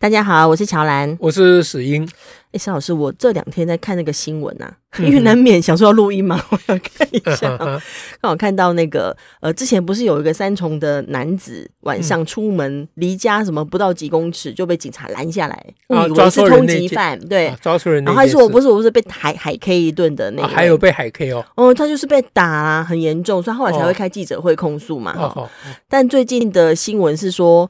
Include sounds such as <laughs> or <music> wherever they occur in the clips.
大家好，我是乔兰，我是史英。哎，沈老师，我这两天在看那个新闻啊，因为难免想说要录音嘛，<laughs> 我要看一下。<laughs> 刚好看到那个呃，之前不是有一个三重的男子晚上出门离家什么不到几公尺就被警察拦下来，以为是通缉犯，对，抓出人。然后还说我不是，我不是被海海 K 一顿的那个，还有被海 K 哦。哦，他就是被打啊，很严重，所以后来才会开记者会控诉嘛。但最近的新闻是说。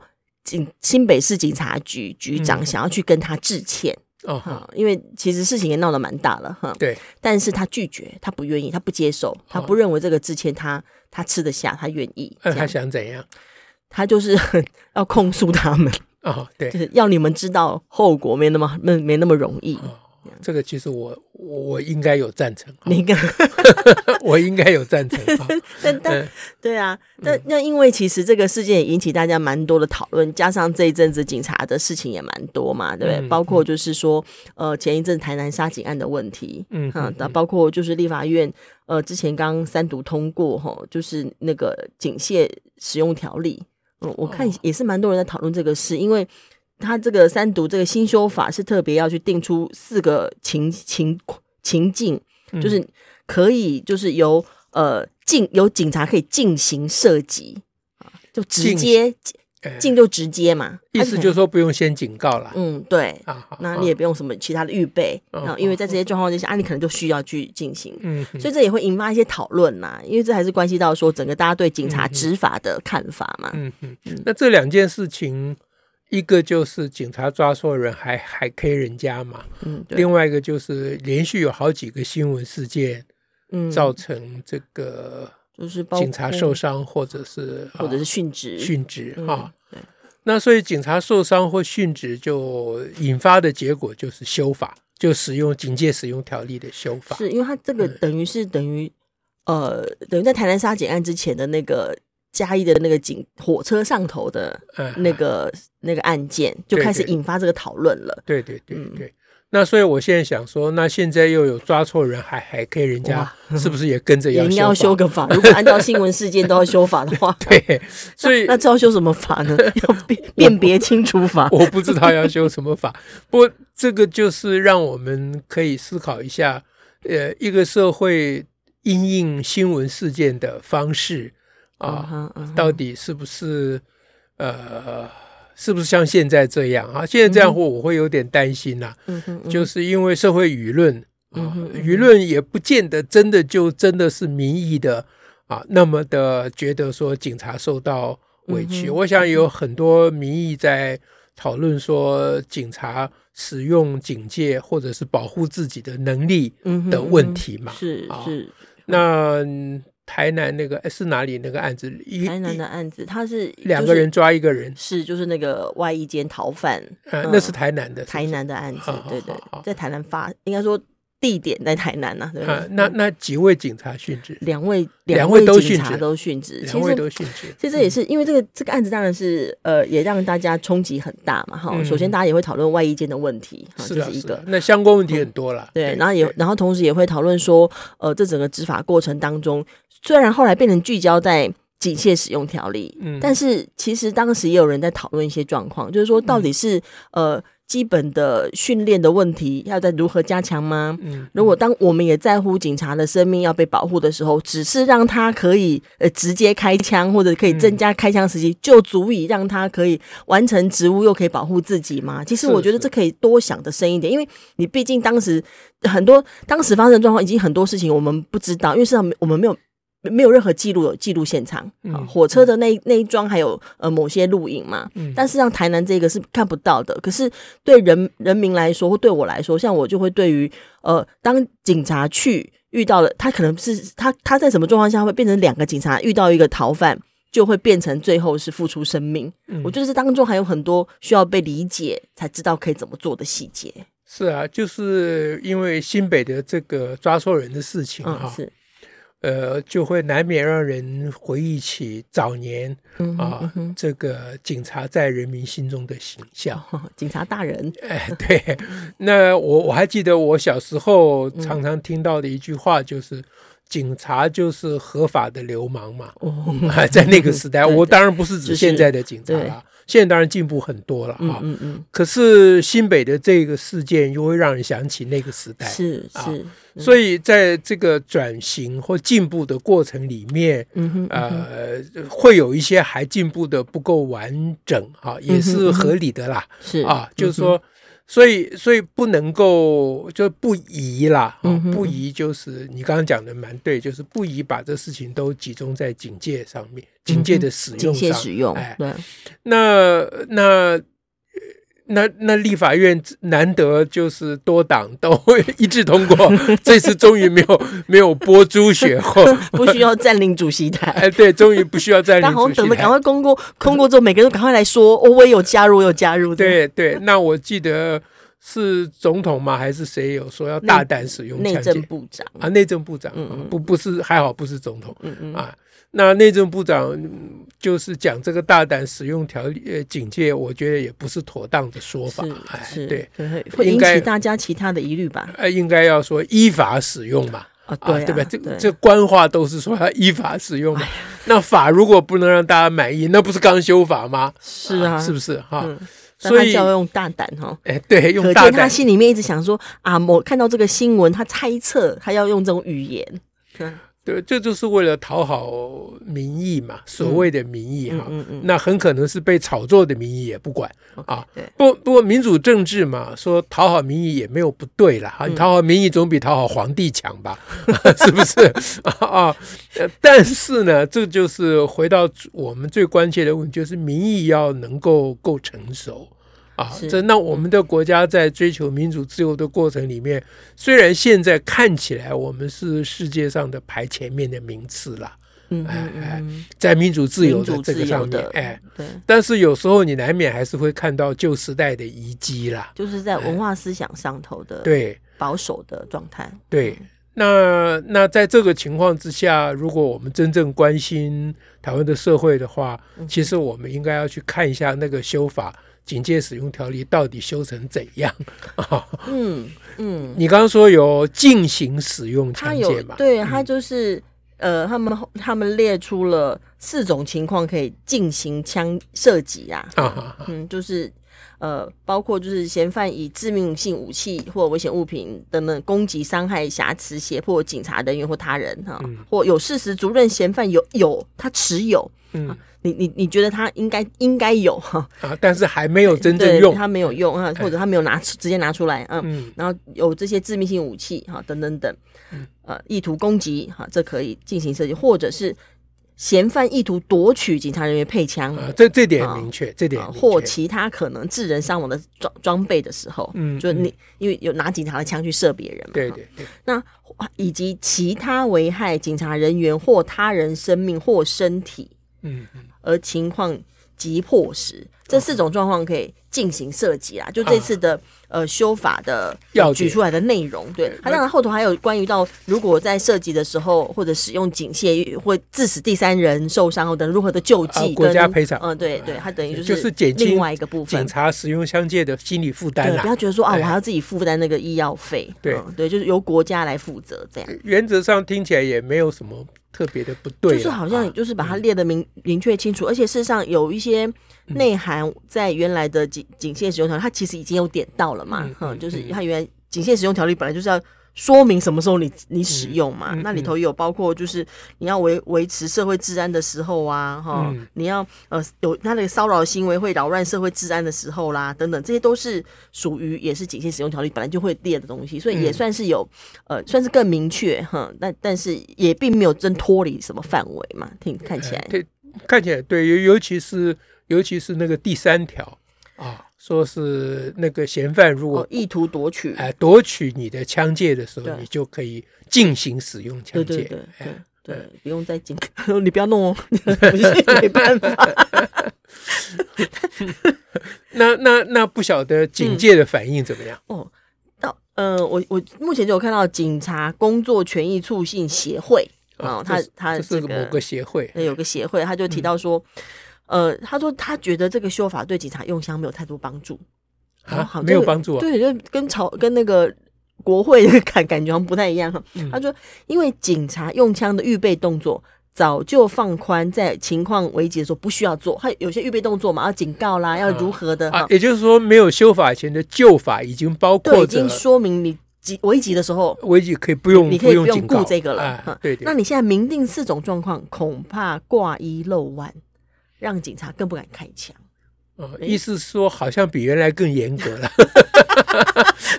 警新北市警察局局长想要去跟他致歉哦、因为其实事情也闹得蛮大了哈。对，但是他拒绝，他不愿意，他不接受，他不认为这个致歉他他吃得下，他愿意。那他想怎样？他就是 <laughs> 要控诉他们哦，对，就是要你们知道后果没那么没没那么容易。哦这个其实我我我应该有赞成，你看，<laughs> 我应该有赞成。<laughs> 但但对啊，但那因为其实这个事件也引起大家蛮多的讨论，加上这一阵子警察的事情也蛮多嘛，对不对？包括就是说，呃，前一阵台南杀警案的问题，嗯，哈，包括就是立法院呃之前刚三读通过哈，就是那个警械使用条例，嗯，我看也是蛮多人在讨论这个事，因为。他这个三读这个新修法是特别要去定出四个情情情境，就是可以就是由呃进由警察可以进行射击啊，就直接进就直接嘛，意思就是说不用先警告了。嗯，对，那你也不用什么其他的预备啊，因为在这些状况之下，啊，你可能就需要去进行。嗯，所以这也会引发一些讨论呐，因为这还是关系到说整个大家对警察执法的看法嘛。嗯嗯，那这两件事情。一个就是警察抓错人还还 K 人家嘛，嗯，另外一个就是连续有好几个新闻事件，嗯，造成这个就是警察受伤或者是或者是殉职。殉职哈，对，那所以警察受伤或殉职就引发的结果就是修法，就使用警戒使用条例的修法，是因为他这个等于是等于呃等于在台南杀警案之前的那个。嘉义的那个警火车上头的那个、嗯、那个案件就开始引发这个讨论了。对对对对，嗯、那所以我现在想说，那现在又有抓错人还还可以，人家 <laughs> 是不是也跟着要修个法？如果按照新闻事件都要修法的话，<laughs> 对，所以 <laughs> 那这要修什么法呢？要辨辨别清楚法？我不知道要修什么法。不过这个就是让我们可以思考一下，呃，一个社会因应新闻事件的方式。啊，到底是不是呃，是不是像现在这样啊？现在这样我我会有点担心呐、啊。嗯，就是因为社会舆论啊，舆论也不见得真的就真的是民意的啊，那么的觉得说警察受到委屈。我想有很多民意在讨论说警察使用警戒或者是保护自己的能力的问题嘛。是是，那。台南那个是哪里那个案子？台南的案子，他是两个人抓一个人，是就是那个外衣间逃犯，嗯，那是台南的，台南的案子，对对，在台南发，应该说。地点在台南呐，对吧？那那几位警察殉职，两位两位警察都殉职，两位都殉职。其实这也是因为这个这个案子当然是呃，也让大家冲击很大嘛。哈，首先大家也会讨论外衣间的问题，这是一个。那相关问题很多了，对。然后也然后同时也会讨论说，呃，这整个执法过程当中，虽然后来变成聚焦在警械使用条例，嗯，但是其实当时也有人在讨论一些状况，就是说到底是呃。基本的训练的问题要在如何加强吗？嗯，如果当我们也在乎警察的生命要被保护的时候，只是让他可以呃直接开枪或者可以增加开枪时机，就足以让他可以完成职务又可以保护自己吗？其实我觉得这可以多想的深一点，因为你毕竟当时很多当时发生的状况，已经很多事情我们不知道，因为实际上我们没有。没有任何记录有记录现场，嗯、火车的那那一桩还有呃某些录影嘛，嗯、但是像台南这个是看不到的。可是对人人民来说，或对我来说，像我就会对于呃，当警察去遇到了他，可能是他他在什么状况下会变成两个警察遇到一个逃犯，就会变成最后是付出生命。嗯、我觉得这当中还有很多需要被理解，才知道可以怎么做的细节。是啊，就是因为新北的这个抓错人的事情哈。嗯是呃，就会难免让人回忆起早年啊，这个警察在人民心中的形象，<laughs> 警察大人。哎，<laughs> 对，那我我还记得我小时候常常听到的一句话，就是警察就是合法的流氓嘛。在那个时代，<laughs> 我当然不是指现在的警察了。现在当然进步很多了哈，嗯嗯，可是新北的这个事件又会让人想起那个时代，是是，所以在这个转型或进步的过程里面，呃，会有一些还进步的不够完整哈，也是合理的啦，是啊，就是说。所以，所以不能够就不宜啦，嗯、不宜就是你刚刚讲的蛮对，就是不宜把这事情都集中在警戒上面，警戒的使用上，警戒使用，哎，对，那那。那那立法院难得就是多党都会一致通过，<laughs> 这次终于没有 <laughs> 没有剥猪血后，<laughs> 不需要占领主席台。哎，对，终于不需要占领主席台。大红等着赶快通过，通过之后每个人都赶快来说，哦，我也有加入，我有加入。对对，那我记得是总统吗？还是谁有说要大胆使用？内政部长啊，内政部长，嗯，不不是，还好不是总统，嗯嗯啊。那内政部长就是讲这个大胆使用条例呃警戒，我觉得也不是妥当的说法，是，对，会引起大家其他的疑虑吧？呃，应该要说依法使用嘛，啊，对吧？这这官话都是说要依法使用嘛。那法如果不能让大家满意，那不是刚修法吗？是啊，是不是哈？所以要用大胆哈，哎，对，用大胆。可见他心里面一直想说啊，我看到这个新闻，他猜测他要用这种语言。对，这就是为了讨好民意嘛，所谓的民意哈，嗯嗯嗯、那很可能是被炒作的民意也不管 Okay, 啊。不不过民主政治嘛，说讨好民意也没有不对啦。哈，讨好民意总比讨好皇帝强吧？嗯、<laughs> 是不是 <laughs> 啊？但是呢，这就是回到我们最关切的问题，就是民意要能够够成熟。啊，这那我们的国家在追求民主自由的过程里面，虽然现在看起来我们是世界上的排前面的名次了，嗯，哎哎，在民主自由的这个上面，哎，对，但是有时候你难免还是会看到旧时代的遗迹啦，就是在文化思想上头的对保守的状态。对，那那在这个情况之下，如果我们真正关心台湾的社会的话，其实我们应该要去看一下那个修法。警戒使用条例到底修成怎样？<laughs> 嗯嗯，你刚刚说有进行使用枪械嘛？对，他就是、嗯、呃，他们他们列出了四种情况可以进行枪射击啊。啊嗯，就是呃，包括就是嫌犯以致命性武器或危险物品等等攻击、伤害、挟持、胁迫警察人员或他人哈，嗯、或有事实足认嫌犯有有他持有嗯。你你你觉得他应该应该有哈啊，但是还没有真正用，他没有用啊，或者他没有拿出直接拿出来嗯，嗯。然后有这些致命性武器哈等等等，呃，意图攻击哈，这可以进行设计，或者是嫌犯意图夺取警察人员配枪啊，这这点明确，这点或其他可能致人伤亡的装装备的时候，嗯，就你因为有拿警察的枪去射别人嘛，对对对，那以及其他危害警察人员或他人生命或身体，嗯嗯。而情况急迫时，这四种状况可以进行涉及啊。就这次的呃修法的要举出来的内容，对，它当然后头还有关于到如果在涉及的时候或者使用警械或致使第三人受伤后等如何的救济，国家赔偿。嗯，对对，它等于就是减轻另外一个部分，警察使用枪械的心理负担。不要觉得说啊，我还要自己负担那个医药费。对对，就是由国家来负责这样。原则上听起来也没有什么。特别的不对，就是好像就是把它列的明明确清楚，而且事实上有一些内涵在原来的警警械使用条例，它其实已经有点到了嘛，嗯，就是它原来警械使用条例本来就是要。说明什么时候你你使用嘛？嗯嗯、那里头有包括就是你要维维持社会治安的时候啊，哈、嗯，你要呃有他那个骚扰行为会扰乱社会治安的时候啦，等等，这些都是属于也是警械使用条例本来就会列的东西，所以也算是有、嗯、呃算是更明确哈，但但是也并没有真脱离什么范围嘛，听看起来，对，看起来对，尤尤其是尤其是那个第三条啊。说是那个嫌犯如果意图夺取，哎，夺取你的枪械的时候，你就可以进行使用枪械。对对对对，不用再进，<laughs> 你不要弄哦，<laughs> 没办法。<laughs> 那那那不晓得警戒的反应怎么样？哦，到呃，我我目前就有看到警察工作权益促进协会。啊，他他这是某个协会，有个协会，他就提到说，呃，他说他觉得这个修法对警察用枪没有太多帮助啊，没有帮助，啊对，就跟朝跟那个国会的 <laughs> 感感觉好像不太一样。他说，因为警察用枪的预备动作。早就放宽，在情况危急的时候不需要做，他有些预备动作嘛，要警告啦，要如何的？啊，也就是说，没有修法前的旧法已经包括，已经说明你急危急的时候，危急可以不用，你可以不用顾这个了。啊、对，对，那你现在明定四种状况，恐怕挂一漏万，让警察更不敢开枪。哦，意思是说，好像比原来更严格了。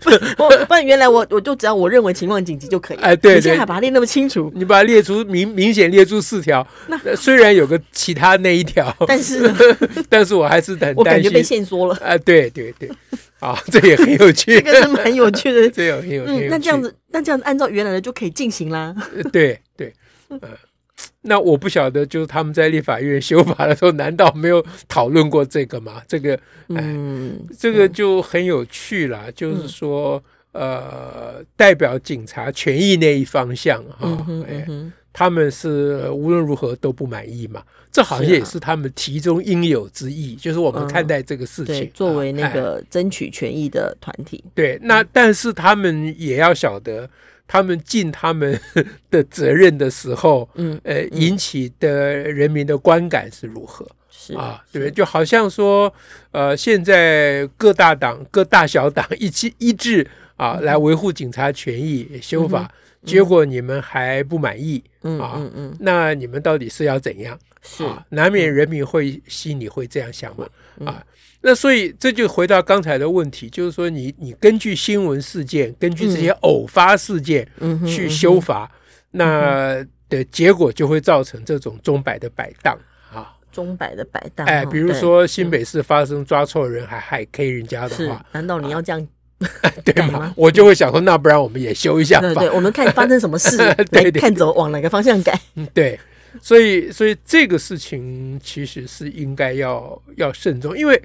不，<laughs> 不，不然原来我我就只要我认为情况紧急就可以。哎，对，你现在还把它列那么清楚，你把它列出明明显列出四条，那虽然有个其他那一条，但是 <laughs> 但是我还是很担心，我感觉被限缩了。哎，对对对，啊，<laughs> 这也很有趣，这个是蛮有趣的，这有很有趣。那这样子，那这样子按照原来的就可以进行啦。对对，嗯。<tsk> 那我不晓得，就是他们在立法院修法的时候，难道没有讨论过这个吗？这个，哎，嗯、这个就很有趣了。嗯、就是说，呃，代表警察权益那一方向哈，他们是无论如何都不满意嘛。这好像也是他们其中应有之义，是啊、就是我们看待这个事情，嗯、作为那个争取权益的团体。哎、对，那但是他们也要晓得。他们尽他们的责任的时候，嗯，呃，引起的人民的观感是如何？是啊，对，就好像说，呃，现在各大党、各大小党一起一致啊，来维护警察权益修法，结果你们还不满意，嗯嗯嗯，那你们到底是要怎样？是啊，难免人民会心里会这样想嘛，啊。那所以这就回到刚才的问题，就是说你你根据新闻事件，根据这些偶发事件去修法，那的结果就会造成这种钟摆的摆荡啊，钟摆的摆荡。哎，比如说新北市发生抓错人还害 K 人家的话，难道你要这样 <laughs> 对吗？我就会想说，那不然我们也修一下吧。对，我们看发生什么事，<laughs> 对，看走往哪个方向改。嗯，对。所以，所以这个事情其实是应该要要慎重，因为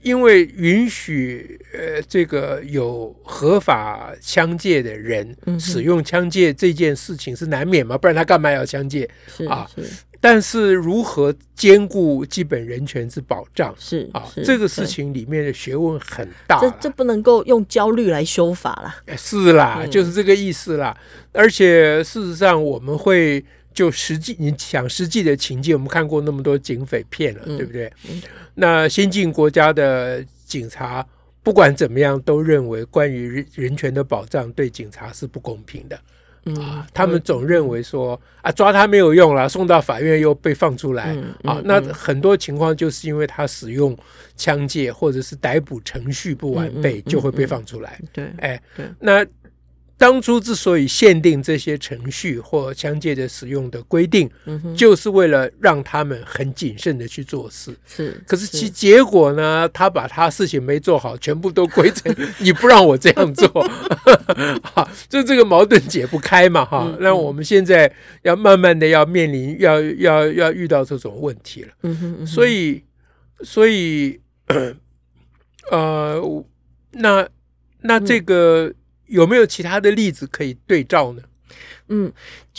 因为允许呃这个有合法枪械的人使用枪械这件事情是难免嘛，不然他干嘛要枪械啊？是。但是如何兼顾基本人权之保障是啊，这个事情里面的学问很大，这这不能够用焦虑来修法啦。是啦，就是这个意思啦。而且事实上我们会。就实际，你想实际的情境，我们看过那么多警匪片了，嗯、对不对？嗯、那先进国家的警察，不管怎么样，都认为关于人人权的保障对警察是不公平的。嗯、啊，他们总认为说啊，抓他没有用了，送到法院又被放出来、嗯嗯、啊。那很多情况就是因为他使用枪械或者是逮捕程序不完备，就会被放出来。对，哎，对那。当初之所以限定这些程序或枪械的使用的规定，嗯、哼就是为了让他们很谨慎的去做事。是，可是其结果呢？他把他事情没做好，全部都归成 <laughs> 你不让我这样做，<laughs> 哈，就这个矛盾解不开嘛，哈。嗯、那我们现在要慢慢的要面临，要要要遇到这种问题了。嗯哼，嗯哼，所以，所以，<clears throat> 呃，那那这个。嗯有没有其他的例子可以对照呢？嗯，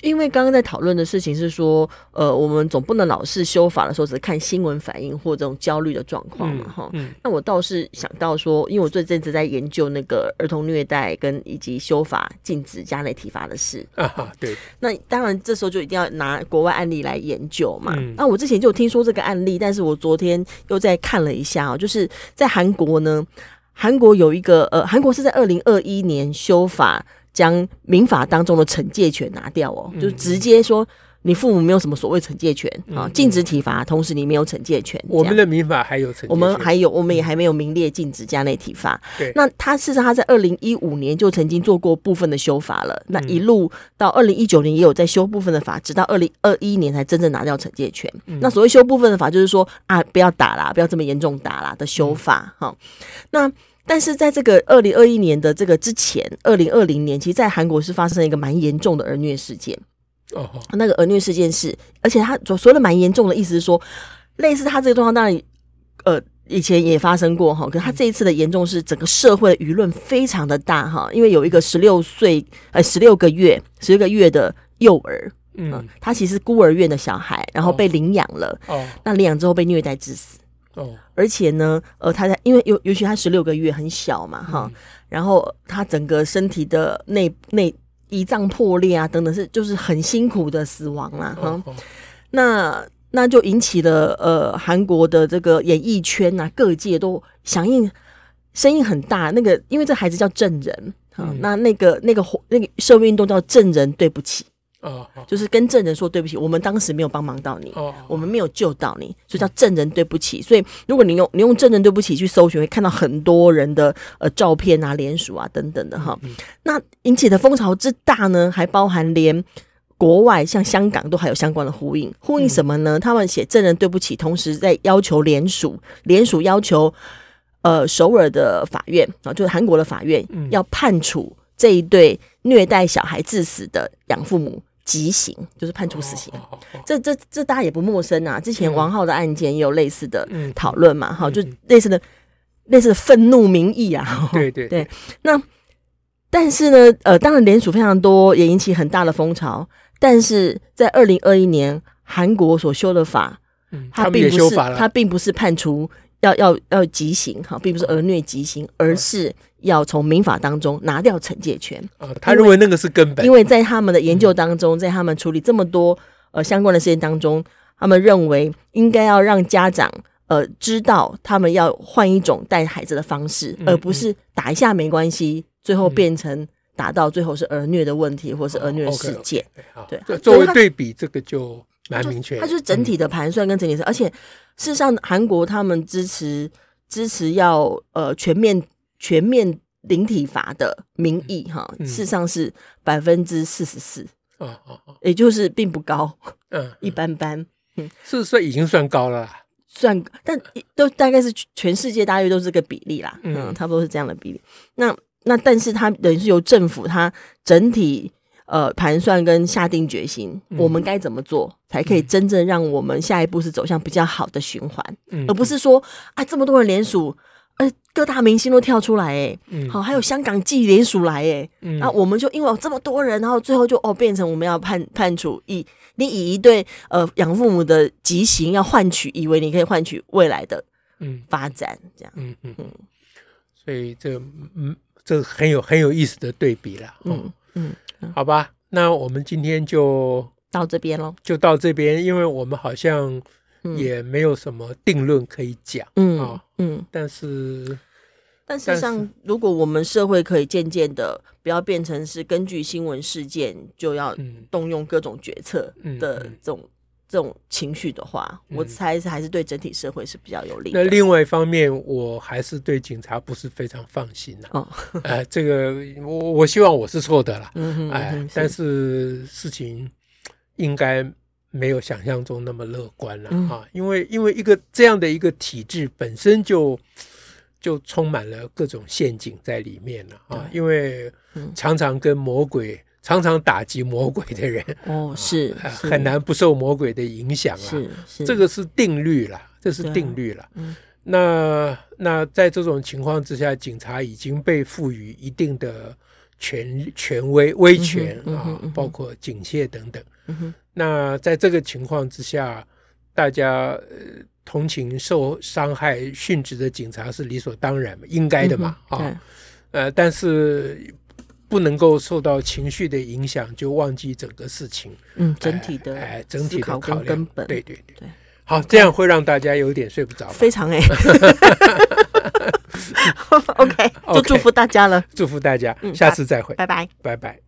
因为刚刚在讨论的事情是说，呃，我们总不能老是修法的时候只看新闻反应或这种焦虑的状况嘛，哈、嗯。嗯、那我倒是想到说，因为我最近一直在研究那个儿童虐待跟以及修法禁止家内体罚的事啊，对。那当然这时候就一定要拿国外案例来研究嘛。嗯、那我之前就听说这个案例，但是我昨天又再看了一下哦，就是在韩国呢。韩国有一个呃，韩国是在二零二一年修法，将民法当中的惩戒权拿掉哦，嗯、就直接说你父母没有什么所谓惩戒权啊，禁止体罚，同时你没有惩戒权。我们的民法还有惩戒，我们还有，我们也还没有明列禁止家内体罚。对，那他事实上他在二零一五年就曾经做过部分的修法了，那一路到二零一九年也有在修部分的法，直到二零二一年才真正拿掉惩戒权。嗯、那所谓修部分的法，就是说啊，不要打啦，不要这么严重打啦的修法哈。嗯、那但是在这个二零二一年的这个之前，二零二零年，其实，在韩国是发生了一个蛮严重的儿虐事件。哦，那个儿虐事件是，而且他所说的蛮严重的意思是说，类似他这个状况，当然，呃，以前也发生过哈。可是他这一次的严重是，整个社会的舆论非常的大哈，因为有一个十六岁呃十六个月十六个月的幼儿嗯，他其实孤儿院的小孩，然后被领养了。哦，那领养之后被虐待致死。哦，而且呢，呃，他在因为尤尤其他十六个月很小嘛，哈，然后他整个身体的内内胰脏破裂啊，等等，是就是很辛苦的死亡啦，哈。那那就引起了呃韩国的这个演艺圈啊，各界都响应，声音很大。那个因为这孩子叫正人，哈，那那个那个那个社会运动叫正人对不起。哦，就是跟证人说对不起，我们当时没有帮忙到你，哦，我们没有救到你，所以叫证人对不起。所以如果你用你用证人对不起去搜寻，会看到很多人的呃照片啊、联署啊等等的哈。那引起的风潮之大呢，还包含连国外像香港都还有相关的呼应。呼应什么呢？他们写证人对不起，同时在要求联署，联署要求呃首尔的法院啊，就是韩国的法院要判处这一对虐待小孩致死的养父母。极刑就是判处死刑，哦、这这这大家也不陌生啊。之前王浩的案件也有类似的讨论嘛，哈、嗯，就类似的、嗯、类似的愤怒民意啊。对对对。那但是呢，呃，当然联署非常多，也引起很大的风潮。但是在二零二一年，韩国所修的法，嗯，它并不是它并不是判处要要要极刑哈，并不是儿虐极刑，而是。要从民法当中拿掉惩戒权，哦，他认为那个是根本，因为在他们的研究当中，在他们处理这么多呃相关的事件当中，他们认为应该要让家长呃知道他们要换一种带孩子的方式，而不是打一下没关系，最后变成打到最后是儿虐的问题，或是儿虐的事件。对，作为对比，这个就蛮明确。它就是整体的盘算跟整体的，而且事实上，韩国他们支持支持要呃全面。全面零体罚的民意哈，事实上是百分之四十四，也就是并不高，嗯，一般般，嗯，四十岁已经算高了，算，但都大概是全世界大约都是这个比例啦，嗯，差不多是这样的比例。那那但是它等于是由政府它整体呃盘算跟下定决心，我们该怎么做才可以真正让我们下一步是走向比较好的循环，而不是说啊这么多人联署。呃，各大明星都跳出来，哎，好，还有香港记联署来，哎，那我们就因为有这么多人，然后最后就哦，变成我们要判判处以你以一对呃养父母的极刑要换取，以为你可以换取未来的嗯。发展，这样，嗯嗯。嗯，所以这嗯这很有很有意思的对比了，嗯嗯，好吧，那我们今天就到这边喽，就到这边，因为我们好像。也没有什么定论可以讲，嗯啊，嗯，但是，但事实上，如果我们社会可以渐渐的不要变成是根据新闻事件就要动用各种决策的这种这种情绪的话，我猜是还是对整体社会是比较有利的。那另外一方面，我还是对警察不是非常放心呐。哦，哎，<laughs> 这个我我希望我是错的啦，嗯哎，但是事情应该。没有想象中那么乐观了啊！因为因为一个这样的一个体制本身就就充满了各种陷阱在里面了啊！因为常常跟魔鬼常常打击魔鬼的人哦，<laughs> 是很难不受魔鬼的影响啊！是这个是定律了，这是定律了。那那在这种情况之下，警察已经被赋予一定的权权威威权啊，包括警械等等。那在这个情况之下，大家呃同情受伤害殉职的警察是理所当然应该的嘛？啊、呃，但是不能够受到情绪的影响，就忘记整个事情。嗯，整体的哎、呃，整体的考量根本，对对对，对好，这样会让大家有点睡不着。非常哎。<laughs> <laughs> OK，就祝福大家了，祝福大家，下次再会，拜拜，拜拜。